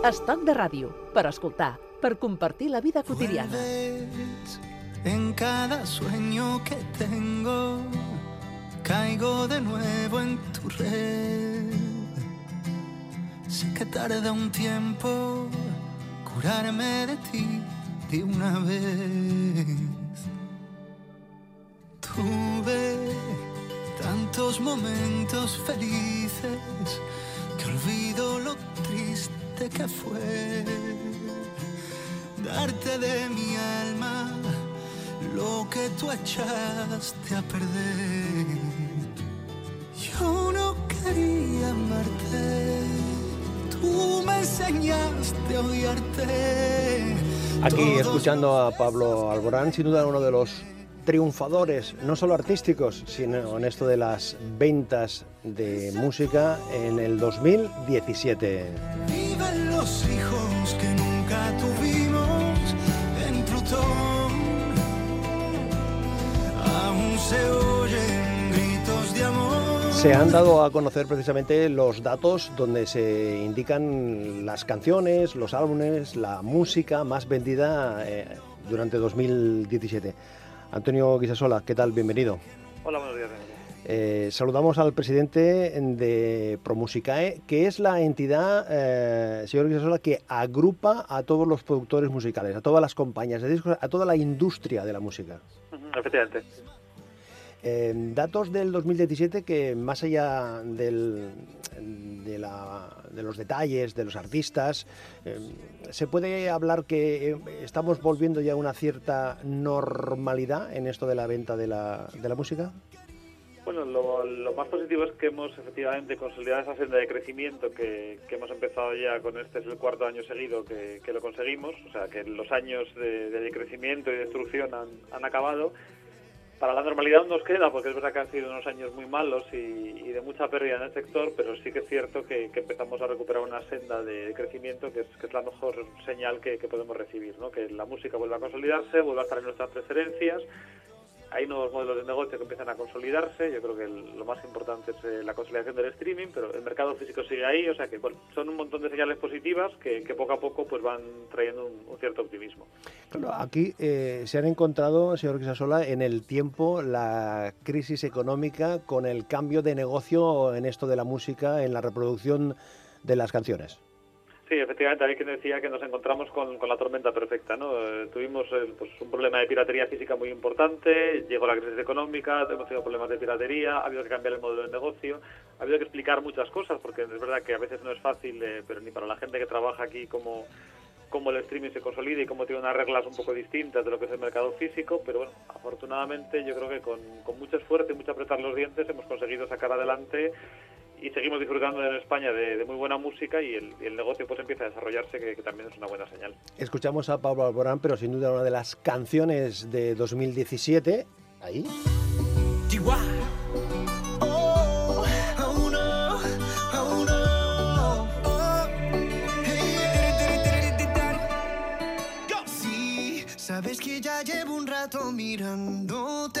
Estat de ràdio, per escoltar, per compartir la vida. Vuelves en cada sueño que tengo, caigo de nuevo en tu red. Sé que tarda un tiempo curarme de ti de una vez. Tuve tantos momentos felices olvido lo triste que fue darte de mi alma lo que tú echaste a perder. Yo no quería amarte, tú me enseñaste a odiarte. Aquí escuchando a Pablo Alborán, sin duda uno de los triunfadores, no solo artísticos, sino en esto de las ventas de música en el 2017. Viven los hijos que nunca tuvimos en Plutón. Aún se oyen gritos de amor. Se han dado a conocer precisamente los datos donde se indican las canciones, los álbumes, la música más vendida eh, durante 2017. Antonio Guisasola, ¿qué tal? Bienvenido. Hola, buenos días. Eh, saludamos al presidente de Promusicae, que es la entidad, eh, señor Guisasola, que agrupa a todos los productores musicales, a todas las compañías de discos, a toda la industria de la música. Efectivamente. Eh, datos del 2017 que más allá del- de, la- de los detalles de los artistas, eh, se puede hablar que eh, estamos volviendo ya a una cierta normalidad en esto de la venta de la, de la música. Bueno, lo, lo más positivo es que hemos efectivamente consolidado esa senda de crecimiento que, que hemos empezado ya con este, es el cuarto año seguido que, que lo conseguimos, o sea que los años de, de crecimiento y destrucción han, han acabado. Para la normalidad nos queda, porque es verdad que han sido unos años muy malos y, de mucha pérdida en el sector, pero sí que es cierto que, empezamos a recuperar una senda de crecimiento que es, que es la mejor señal que, que podemos recibir, ¿no? que la música vuelva a consolidarse, vuelva a estar en nuestras preferencias, hay nuevos modelos de negocio que empiezan a consolidarse. Yo creo que lo más importante es eh, la consolidación del streaming, pero el mercado físico sigue ahí. O sea que bueno, son un montón de señales positivas que, poco a poco pues van trayendo un, cierto optimismo. Claro, aquí eh, se han encontrado, señor Guisasola, en el tiempo la crisis económica con el cambio de negocio en esto de la música, en la reproducción de las canciones. Sí, efectivamente, hay quien decía que nos encontramos con, con la tormenta perfecta, ¿no? Eh, tuvimos eh, pues, un problema de piratería física muy importante, llegó la crisis económica, hemos tenido problemas de piratería, ha habido que cambiar el modelo de negocio, ha habido que explicar muchas cosas, porque es verdad que a veces no es fácil, eh, pero ni para la gente que trabaja aquí como cómo el streaming se consolida y cómo tiene unas reglas un poco distintas de lo que es el mercado físico, pero bueno, afortunadamente yo creo que con, con mucho esfuerzo y mucho apretar los dientes hemos conseguido sacar adelante y seguimos disfrutando en España de, de muy buena música y el, y el negocio pues empieza a desarrollarse, que, que también es una buena señal. Escuchamos a Pablo Alborán, pero sin duda una de las canciones de 2017. Ahí. Oh, oh oh. Sí, sabes que ya llevo un rato mirándote.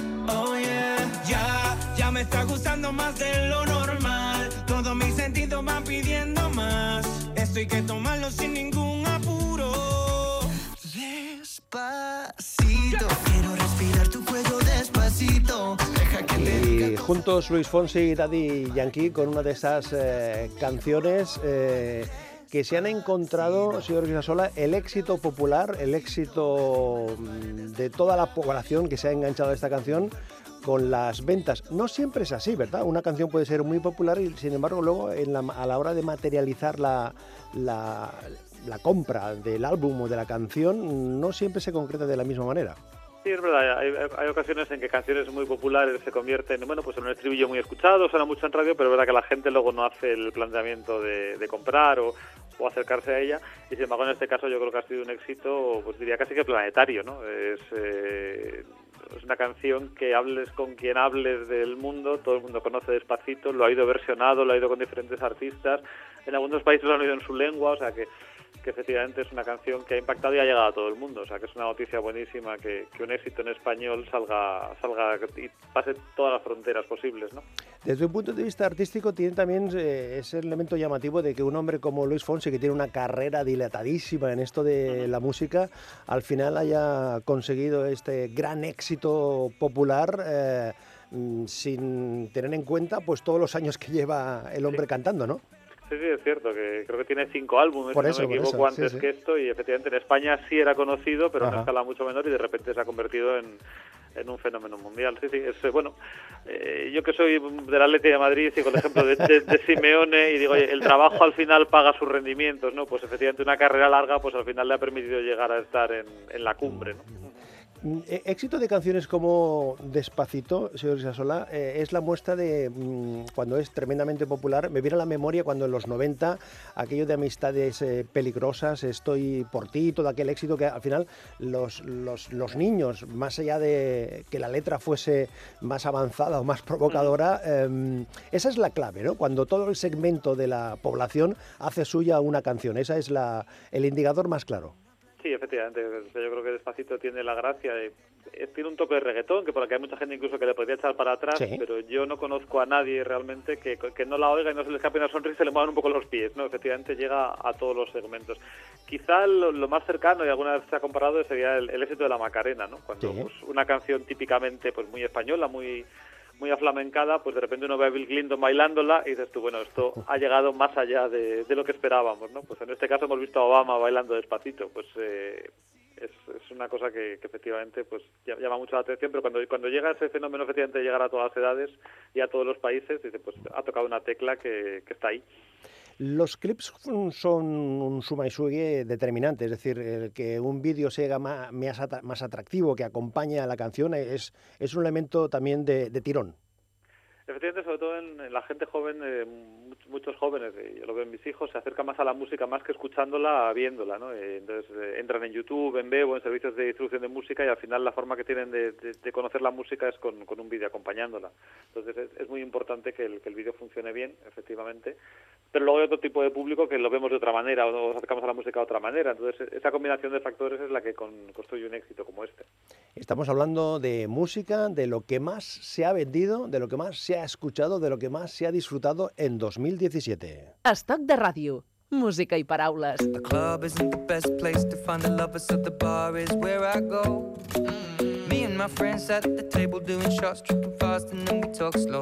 Oh yeah, ya, ya me está gustando más de lo normal. Todos mis sentidos van pidiendo más. Esto hay que tomarlo sin ningún apuro. Despacito, quiero respirar tu cuello despacito. Deja que te diga Y juntos Luis Fonsi y Daddy Yankee con una de esas eh, canciones eh, que se han encontrado, señor Guisasola, el éxito popular, el éxito mm, de toda la población que se ha enganchado a esta canción con las ventas. No siempre es así, ¿verdad? Una canción puede ser muy popular y, sin embargo, luego en la- a la hora de materializar la, la- la compra del álbum o de la canción, no siempre se concreta de la misma manera. Sí, es verdad, hay, hay ocasiones en que canciones muy populares se convierten bueno, pues en un estribillo muy escuchado, suena mucho en radio, pero es verdad que la gente luego no hace el planteamiento de, de comprar o, o acercarse a ella. Y sin embargo, en este caso yo creo que ha sido un éxito, pues diría casi que planetario, ¿no? Es, eh, es una canción que hables con quien hables del mundo, todo el mundo conoce despacito, lo ha ido versionado, lo ha ido con diferentes artistas, en algunos países lo han oído en su lengua, o sea que que efectivamente es una canción que ha impactado y ha llegado a todo el mundo. O sea, que es una noticia buenísima que, un éxito en español salga, salga y pase todas las fronteras posibles, ¿no? Desde un punto de vista artístico tiene también eh, ese elemento llamativo de que un hombre como Luis Fonsi, que tiene una carrera dilatadísima en esto de la música, al final haya conseguido este gran éxito popular. Eh, mm, sin tener en cuenta pues todos los años que lleva el hombre cantando, ¿no? Sí, sí, es cierto, que creo que tiene cinco álbumes, si no me equivoco, antes que esto, y efectivamente en España sí era conocido, pero en una escala mucho menor, y de repente se ha convertido en, en un fenómeno mundial. Sí, sí, es, eh, bueno, eh, yo que soy de la Atleti de Madrid y con el ejemplo de, de, Simeone y digo, oye, el trabajo al final paga sus rendimientos, ¿no? Pues efectivamente una carrera larga, pues al final le ha permitido llegar a estar en, en la cumbre, ¿no? Mm, e, éxito de canciones como Despacito, señor Isasola, eh, es la muestra de mm, cuando es tremendamente popular. Me viene a la memoria cuando en los 90, aquello de amistades eh, peligrosas, estoy por ti, todo aquel éxito que al final los, los, niños, más allá de que la letra fuese más avanzada o más provocadora, em, esa es la clave, ¿no? Cuando todo el segmento de la población hace suya una canción, esa es la, el indicador más claro. Sí, efectivamente. Yo creo que Despacito tiene la gracia de... Tiene un toque de reggaetón, que por aquí hay mucha gente incluso que le podría echar para atrás, pero yo no conozco a nadie realmente que, que no la oiga y no se le escape una sonrisa y se le muevan un poco los pies. no Efectivamente llega a todos los segmentos. Quizá lo, más cercano, y alguna vez se ha comparado, sería el, éxito de la Macarena, ¿no? Cuando pues, una canción típicamente pues muy española, muy muy aflamencada, pues de repente uno ve a Bill Clinton bailándola y dices tú, bueno, esto ha llegado más allá de, lo que esperábamos, ¿no? Pues en este caso hemos visto a Obama bailando despacito, pues eh, es, una cosa que, efectivamente pues llama mucho la atención, pero cuando, cuando llega ese fenómeno efectivamente de llegar a todas las edades y a todos los países, dice, pues ha tocado una tecla que, que está ahí. Los clips son un suma y determinante, es decir, el que un vídeo sea más, más atractivo, que acompañe a la canción, es, es un elemento también de, de tirón. Efectivamente, sobre todo en, la gente joven, eh, muchos jóvenes, yo lo veo en mis hijos, se acercan más a la música más que escuchándola, viéndola, ¿no? Eh, entonces eh, entran en YouTube, en Bebo, en servicios de distribución de música y al final la forma que tienen de, conocer la música es con, un vídeo acompañándola. Entonces es, muy importante que el, que vídeo funcione bien, efectivamente, pero luego hay otro tipo de público que lo vemos de otra manera o nos acercamos a la música de otra manera. Entonces esa combinación de factores es la que construye un éxito como este. Estamos hablando de música, de lo que más se ha vendido, de lo que más se ha escuchado, de lo que más se ha disfrutado en 2017. Estoc de ràdio. Música i paraules. The club isn't the best place to find the lovers, so the bar is where I go. Mm. Me and my friends at the table doing shots, tripping fast, and then we talk slow.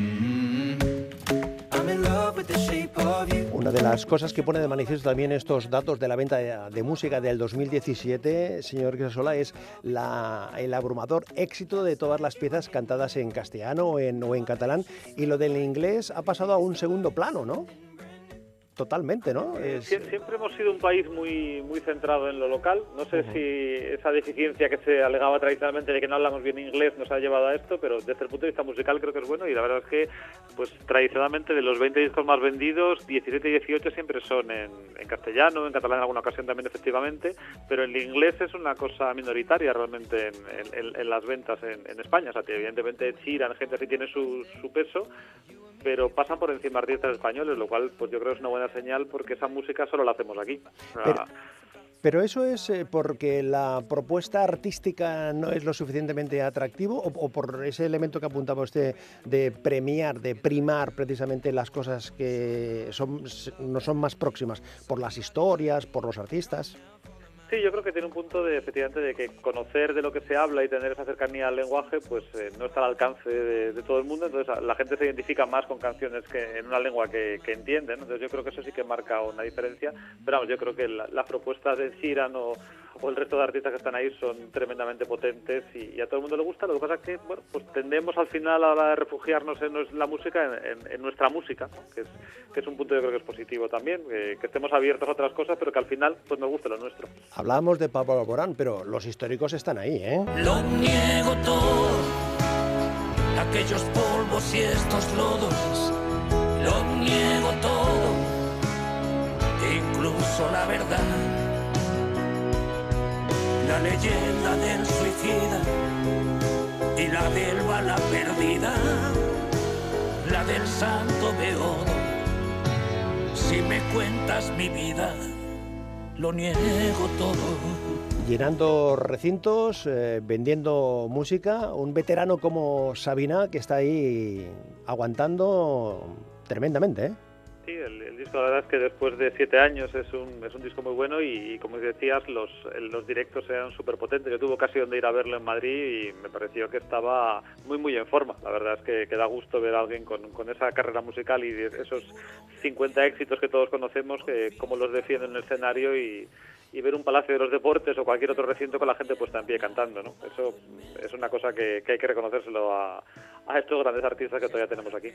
Una de las cosas que pone de manifiesto también estos datos de la venta de, música del 2017, señor Crisola, es el abrumador éxito de todas las piezas cantadas en castellano o en catalán. Y lo del inglés ha pasado a un segundo plano, ¿no? Totalmente, ¿no? Siempre hemos sido un país muy muy centrado en lo local. No sé si esa deficiencia que se alegaba tradicionalmente de que no hablamos bien inglés nos ha llevado a esto, pero desde el punto de vista musical creo que es bueno y la verdad es que pues tradicionalmente de los 20 discos más vendidos, 17 y 18 siempre son en, castellano, en catalán en alguna ocasión también efectivamente, pero el inglés es una cosa minoritaria realmente en, las ventas en, España. O sea, que evidentemente Chiran, gente así tiene su, su peso, pero pasan por encima artistas españoles, lo cual pues yo creo es una buena señal porque esa música solo la hacemos aquí. pero, eso es eh, porque la propuesta artística no es lo suficientemente atractivo o, por ese elemento que apuntaba usted de premiar, de primar precisamente las cosas que son, no son más próximas, por las historias, por los artistas. Sí, yo creo que tiene un punto de efectivamente de que conocer de lo que se habla y tener esa cercanía al lenguaje, pues eh, no está al alcance de, todo el mundo, entonces la gente se identifica más con canciones que en una lengua que, que entiende, entonces yo creo que eso sí que marca una diferencia, pero vamos, yo creo que las propuestas de Siran o, o, el resto de artistas que están ahí son tremendamente potentes y, a todo el mundo le gusta, lo que pasa es que, bueno, pues tendemos al final a la de refugiarnos en la música, en, nuestra música, que, es, que es un punto yo creo que es positivo también, que, que estemos abiertos a otras cosas, pero que al final pues nos guste lo nuestro. Hablábamos de Pablo Alborán, pero los históricos están ahí, ¿eh? Lo niego todo, aquellos polvos y estos lodos, lo niego todo, incluso la verdad. La leyenda del suicida y la del bala perdida, la del santo beodo. Si me cuentas mi vida, lo niego todo. Llenando recintos, eh, vendiendo música, un veterano como Sabina que está ahí aguantando tremendamente. ¿eh? Sí, el, disco la verdad es que después de siete años es un, es un disco muy bueno y, como decías, los, los directos eran súper potentes. Yo tuve ocasión de ir a verlo en Madrid y me pareció que estaba muy muy en forma. La verdad es que, que da gusto ver a alguien con, con, esa carrera musical y esos 50 éxitos que todos conocemos, que cómo los defiende en el escenario y, y ver un Palacio de los Deportes o cualquier otro recinto con la gente puesta en pie cantando, ¿no? Eso es una cosa que, hay que reconocérselo a, estos grandes artistas que todavía tenemos aquí.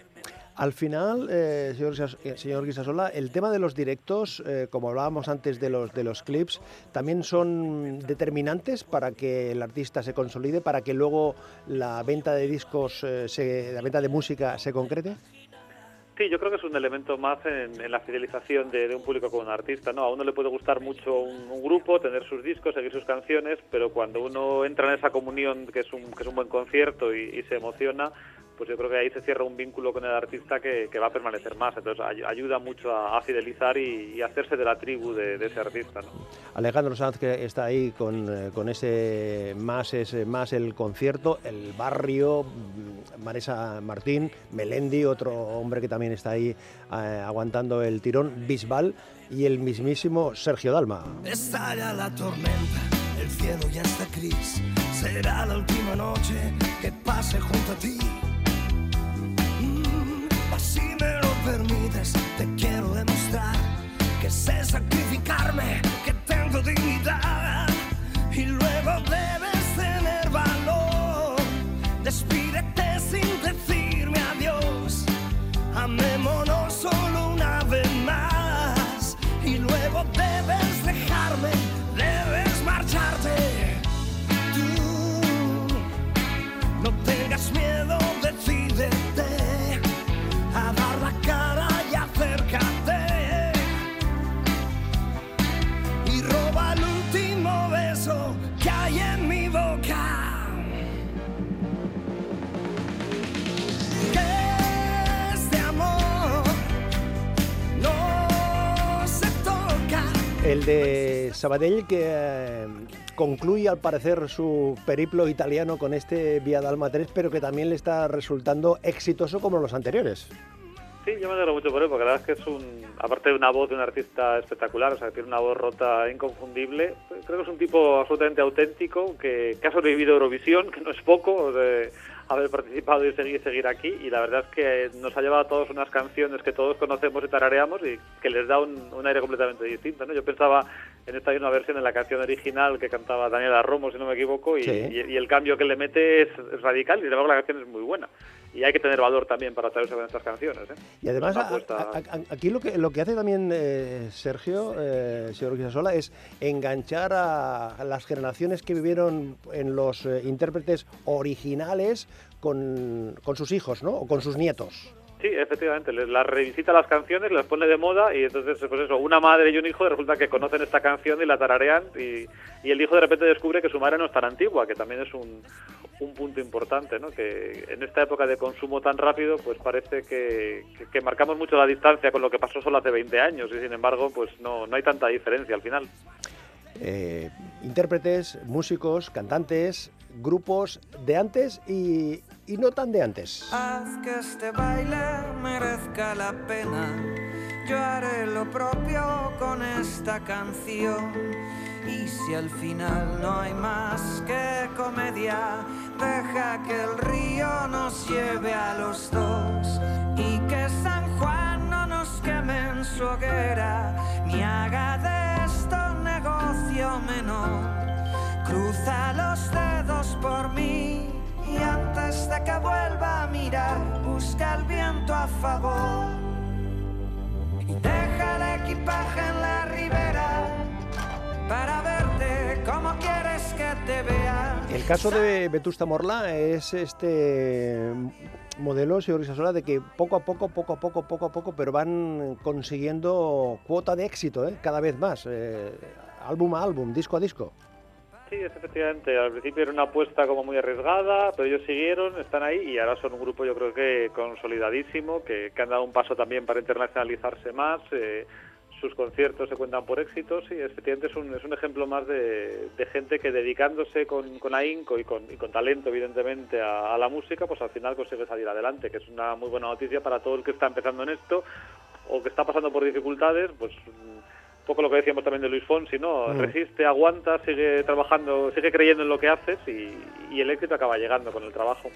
Al final, eh, señor, eh, señor Guisasola, el tema de los directos, eh, como hablábamos antes de los, de los clips, también son determinantes para que el artista se consolide, para que luego la venta de discos, se, la venta de música se concrete. Sí, yo creo que es un elemento más en, la fidelización de, un público con un artista, ¿no? A uno le puede gustar mucho un, grupo, tener sus discos, seguir sus canciones, pero cuando uno entra en esa comunión, que es un, que es un buen concierto y se emociona, pues yo creo que ahí se cierra un vínculo con el artista que, va a permanecer más. Entonces ayuda mucho a, fidelizar y, hacerse de la tribu de, ese artista. ¿no? Alejandro Sanz que está ahí con, eh, con ese más, ese más el concierto, el barrio, mm, Marisa Martín, Melendi, otro hombre que también está ahí eh, aguantando el tirón, Bisbal y el mismísimo Sergio Dalma. Estalla la tormenta, el cielo ya está gris, será la última noche que pase junto a ti El de Sabadell que eh, concluye al parecer su periplo italiano con este Vía Dalma 3, pero que también le está resultando exitoso como los anteriores. Sí, yo me alegro mucho por él, porque la verdad es que es un, aparte de una voz de un artista espectacular, o sea, tiene una voz rota inconfundible, creo que es un tipo absolutamente auténtico, que, ha sobrevivido a Eurovisión, que no es poco, haber participado y seguir, seguir aquí, y la verdad es que nos ha llevado a todos unas canciones que todos conocemos y tarareamos y que les da un, aire completamente distinto, ¿no? Yo pensaba en esta hay una versión en la canción original que cantaba Daniela Romo, si no me equivoco, y, el cambio que le mete es, radical y sin embargo la canción es muy buena y hay que tener valor también para traerse con estas canciones. ¿eh? Y además, aquí lo que, lo que hace también eh, Sergio, eh, señor Guisasola, es enganchar a, las generaciones que vivieron en los eh, intérpretes originales con, con sus hijos, ¿no? O con sus nietos. Sí, efectivamente, las revisita las canciones, las pone de moda y entonces, pues eso, una madre y un hijo resulta que conocen esta canción y la tararean y, y el hijo de repente descubre que su madre no es tan antigua, que también es un, un punto importante, ¿no? Que en esta época de consumo tan rápido, pues parece que, que, marcamos mucho la distancia con lo que pasó solo hace 20 años y sin embargo, pues no, no hay tanta diferencia al final. Eh, intérpretes, músicos, cantantes, grupos de antes y, y no tan de antes. Haz que este baile merezca la pena. Yo haré lo propio con esta canción Y si al final no hay más que comedia, deja que el río nos lleve a los dos y que San Juan no nos queme en su hoguera, ni haga de esto negocio menor. Cruza los dedos por mí y antes de que vuelva a mirar, busca el viento a favor. Y deja el equipaje en la ribera para verte como quieres que te vea. El caso de Vetusta Morla es este modelo, señor Isasola, de que poco a poco, poco a poco, poco a poco, pero van consiguiendo cuota de éxito, ¿eh? cada vez más, eh, álbum a álbum, disco a disco. Sí, es efectivamente. Al principio era una apuesta como muy arriesgada, pero ellos siguieron, están ahí y ahora son un grupo yo creo que consolidadísimo, que, que han dado un paso también para internacionalizarse más. Eh, sus conciertos se cuentan por éxitos y efectivamente es un, es un ejemplo más de, de gente que dedicándose con, con ahínco y con, y con talento evidentemente a, a la música, pues al final consigue salir adelante, que es una muy buena noticia para todo el que está empezando en esto o que está pasando por dificultades, pues poco lo que decíamos también de Luis Fonsi, ¿no? Mm. Resiste, aguanta, sigue trabajando, sigue creyendo en lo que haces y, y el éxito acaba llegando con el trabajo.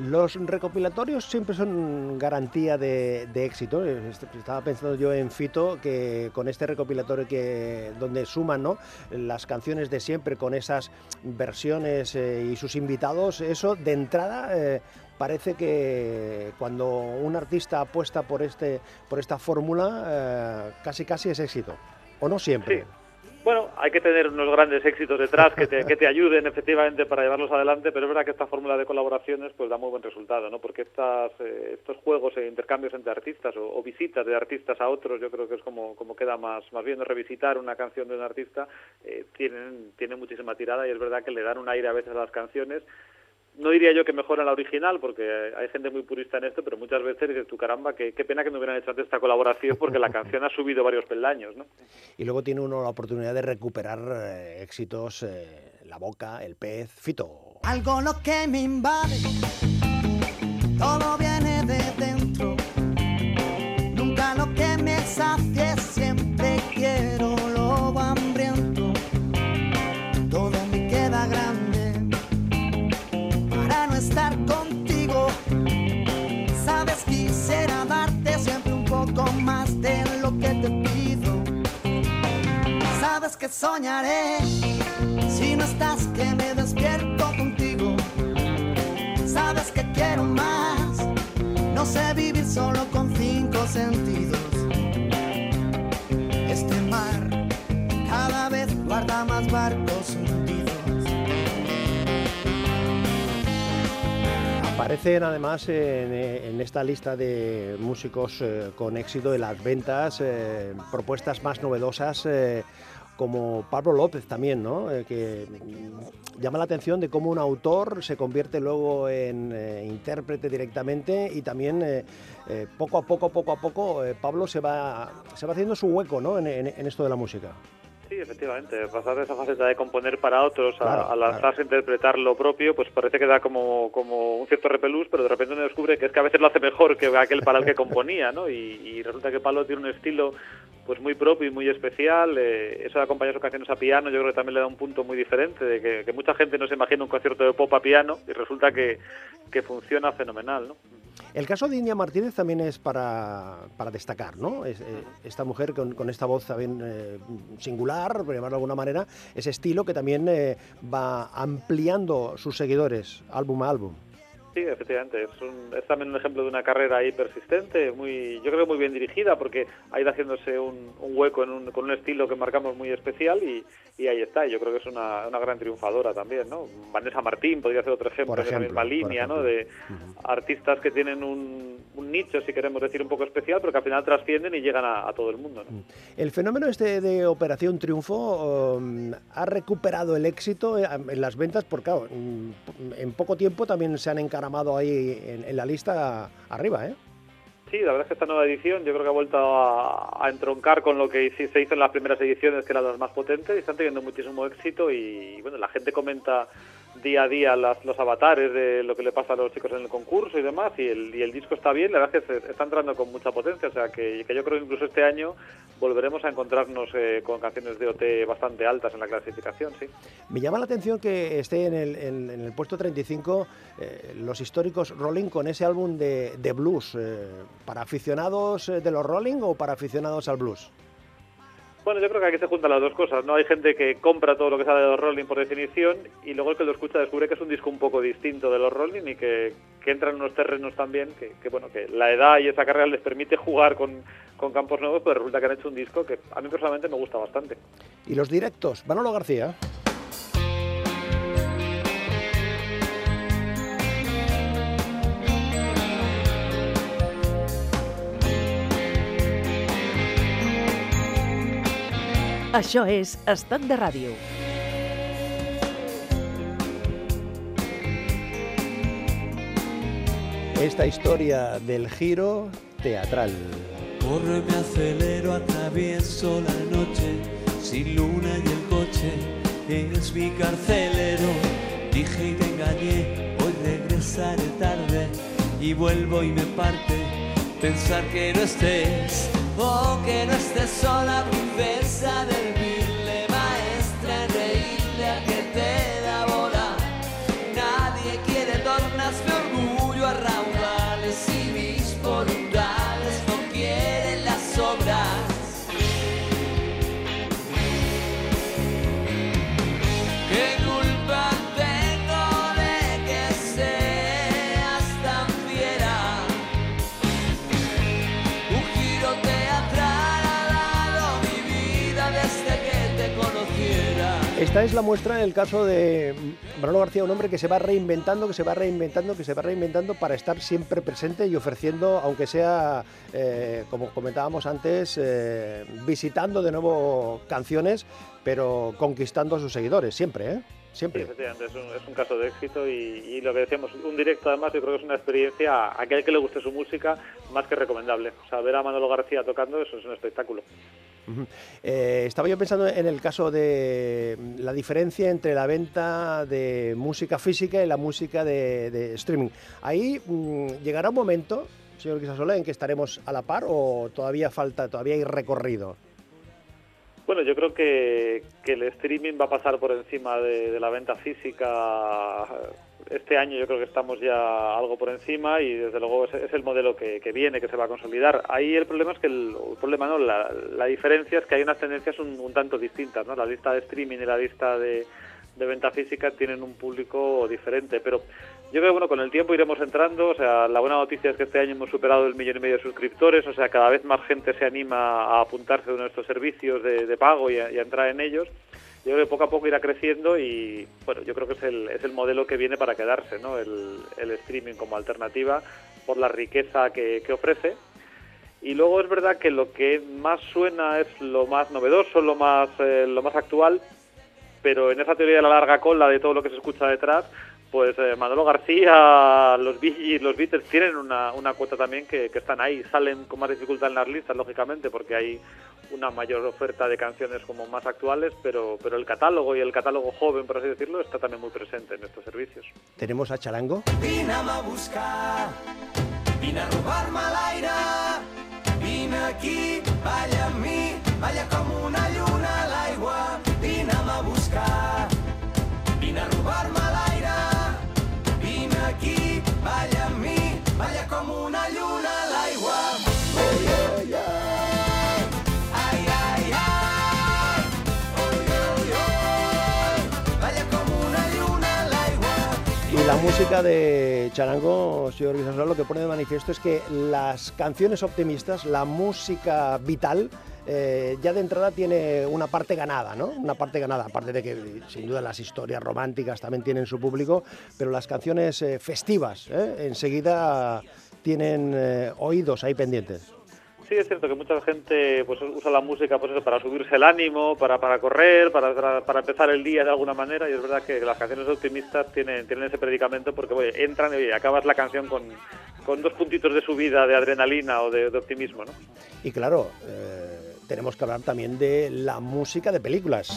Los recopilatorios siempre son garantía de, de éxito. Est- Estaba pensando yo en Fito que con este recopilatorio que donde suman ¿no? las canciones de siempre con esas versiones eh, y sus invitados, eso de entrada eh, parece que cuando un artista apuesta por este por esta fórmula eh, casi casi es éxito. O no siempre. Bueno, hay que tener unos grandes éxitos detrás que te, que te ayuden efectivamente para llevarlos adelante, pero es verdad que esta fórmula de colaboraciones pues da muy buen resultado, ¿no? Porque estas, eh, estos juegos e intercambios entre artistas o, visitas de artistas a otros, yo creo que es como, como queda más, más bien, revisitar una canción de un artista, eh, tienen, tienen muchísima tirada y es verdad que le dan un aire a veces a las canciones. No diría yo que mejora la original, porque hay gente muy purista en esto, pero muchas veces dices tú, caramba, qué, qué pena que no hubieran hecho antes esta colaboración, porque la canción ha subido varios peldaños, ¿no? Y luego tiene uno la oportunidad de recuperar eh, éxitos, eh, La Boca, El Pez, Fito. Algo lo que me invade, todo soñaré si no estás que me despierto contigo. Sabes que quiero más. No sé vivir solo con cinco sentidos. Este mar cada vez guarda más barcos hundidos. Aparecen además en, eh, en esta lista de músicos eh, con éxito de las ventas eh, propuestas más novedosas eh, como Pablo López también, ¿no? Eh, que llama la atención de cómo un autor se convierte luego en eh, intérprete directamente y también eh, eh, poco a poco, poco a poco, eh, Pablo se va, se va haciendo su hueco ¿no? en, en- en esto de la música. Sí, efectivamente. Pasar de esa faceta de componer para otros a, Claro, a lanzarse a interpretar lo propio, pues parece que da como, como un cierto repelús, pero de repente uno descubre que es que a veces lo hace mejor que aquel para el que componía, ¿no? Y, y resulta que Pablo tiene un estilo pues muy propio y muy especial. eh, eso de acompañar sus canciones a piano, yo creo que también le da un punto muy diferente, de que, mucha gente no se imagina un concierto de pop a piano y resulta que, que funciona fenomenal, ¿no? El caso de Iña Martínez también es para, para destacar, ¿no? Eh, esta mujer con, con esta voz también eh, singular, por llamarlo de alguna manera, ese estilo que también eh, va ampliando sus seguidores álbum a álbum. Sí, efectivamente, es, un- es también un ejemplo de una carrera ahí persistente, muy, yo creo muy bien dirigida, porque ha ido haciéndose un, un hueco en un- con un estilo que marcamos muy especial y, y ahí está. y Yo creo que es una, una gran triunfadora también, ¿no? Vanessa Martín podría ser otro ejemplo, Por de la ejemplo, misma línea, ¿no? ejemplo. De artistas que tienen un, un nicho, si queremos decir, un poco especial, pero que al final trascienden y llegan a, a todo el mundo, ¿no? El fenómeno este de Operación Triunfo um, ha recuperado el éxito eh, en las ventas, porque claro, mm, en poco tiempo también se han encaramado ahí en, en la lista arriba, ¿eh? Sí, la verdad es que esta nueva edición yo creo que ha vuelto a, a entroncar con lo que se hizo en las primeras ediciones, que eran las más potentes, y están teniendo muchísimo éxito y bueno, la gente comenta día a día las- los avatares de lo que le pasa a los chicos en el concurso y demás, y el, y el disco está bien, la verdad es que se- está entrando con mucha potencia, o sea que, que yo creo que incluso este año volveremos a encontrarnos eh, con canciones de OT bastante altas en la clasificación, sí. Me llama la atención que esté en el, en- en el puesto 35 eh, los históricos Rolling con ese álbum de, de blues. eh, ¿Para aficionados eh, de los Rolling o para aficionados al blues? Bueno, yo creo que aquí se juntan las dos cosas, ¿no? Hay gente que compra todo lo que sale de los Rolling por definición y luego el que lo escucha descubre que es un disco un poco distinto de los Rolling y que, que entra en unos terrenos también que, que, bueno, que la edad y esa carrera les permite jugar con, con campos nuevos, pues resulta que han hecho un disco que a mí personalmente me gusta bastante. Y los directos, Manolo García. Això és Estat de Ràdio. Esta historia del giro teatral. Corre, me acelero, atravieso la noche, sin luna y el coche es mi carcelero. Dije y te engañé, hoy regresaré tarde y vuelvo y me parte pensar que no estés o que no estés sola, princesa del Esta es la muestra en el caso de Manolo García, un hombre que se va reinventando, que se va reinventando, que se va reinventando para estar siempre presente y ofreciendo, aunque sea, eh, como comentábamos antes, eh, visitando de nuevo canciones, pero conquistando a sus seguidores, siempre, ¿eh? Sí, Siempre. efectivamente, es un, es un caso de éxito y, y lo que decíamos, un directo además yo creo que es una experiencia a aquel que le guste su música más que recomendable. O sea, ver a Manolo García tocando eso es un espectáculo. Eh, estaba yo pensando en el caso de la diferencia entre la venta de música física y la música de, streaming. Ahí mm, llegará un momento, señor Quisasola, en que estaremos a la par o todavía falta, todavía hay recorrido. Bueno, yo creo que, el streaming va a pasar por encima de la venta física. Este año yo creo que estamos ya algo por encima y desde luego es, el modelo que, viene, que se va a consolidar. Ahí el problema es que el, problema no, la, la diferencia es que hay unas tendencias un, un tanto distintas, ¿no? La lista de streaming y la lista de, de venta física tienen un público diferente, pero yo creo que bueno, con el tiempo iremos entrando, o sea, la buena noticia es que este año hemos superado el millón y medio de suscriptores, o sea, cada vez más gente se anima a apuntarse a estos servicios de, de pago y a, y a entrar en ellos. Yo creo que poco a poco irá creciendo y bueno, yo creo que es el, es el modelo que viene para quedarse, ¿no? El, el streaming como alternativa por la riqueza que, que ofrece. Y luego es verdad que lo que más suena es lo más novedoso, lo más, eh, lo más actual, pero en esa teoría de la larga cola de todo lo que se escucha detrás, pues eh, Manolo García, los Gees, los Beatles tienen una, una cuota también que, que están ahí, salen con más dificultad en las listas, lógicamente, porque hay una mayor oferta de canciones como más actuales, pero, pero el catálogo y el catálogo joven, por así decirlo, está también muy presente en estos servicios. Tenemos a Charango. Vine a buscar, vine a robar-me l'aire, vine aquí, balla amb mi, balla com una lluna a l'aigua, música de Charango, señor Guisasola, lo que pone de manifiesto es que las canciones optimistas, la música vital, eh, ya de entrada tiene una parte ganada, ¿no? Una parte ganada, aparte de que sin duda las historias románticas también tienen su público, pero las canciones eh, festivas ¿eh? enseguida tienen oídos ahí pendientes. Sí, es cierto que mucha gente pues usa la música pues eso, para subirse el ánimo, para, para correr, para, para, para empezar el día de alguna manera, y es verdad que las canciones optimistas tienen, tienen ese predicamento porque oye, entran y oye, acabas la canción con, con dos puntitos de subida de adrenalina o de, de optimismo, ¿no? Y claro, eh, tenemos que hablar también de la música de películas.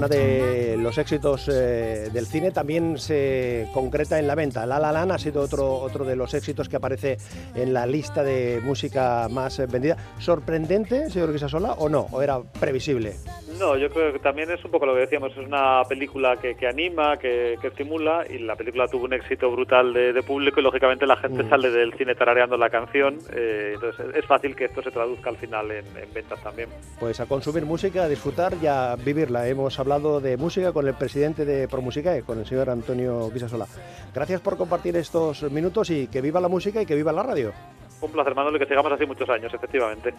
Uno de los éxitos eh, del cine también se concreta en la venta. La La Land ha sido otro, otro de los éxitos que aparece en la lista de música más eh, vendida. ¿Sorprendente, señor Guisasola, o no? ¿O era previsible? No, yo creo que también es un poco lo que decíamos, es una película que, que anima, que, que estimula y la película tuvo un éxito brutal de, de público y lógicamente la gente Mm. sale del cine tarareando la canción, eh, entonces es fácil que esto se traduzca al final en, en ventas también. Pues a consumir música, a disfrutar y a vivirla. Hemos hablado de música con el presidente de Promusicae, con el señor Antonio Guisasola. Gracias por compartir estos minutos y que viva la música y que viva la radio. Un placer, Manuel, que sigamos así muchos años, efectivamente.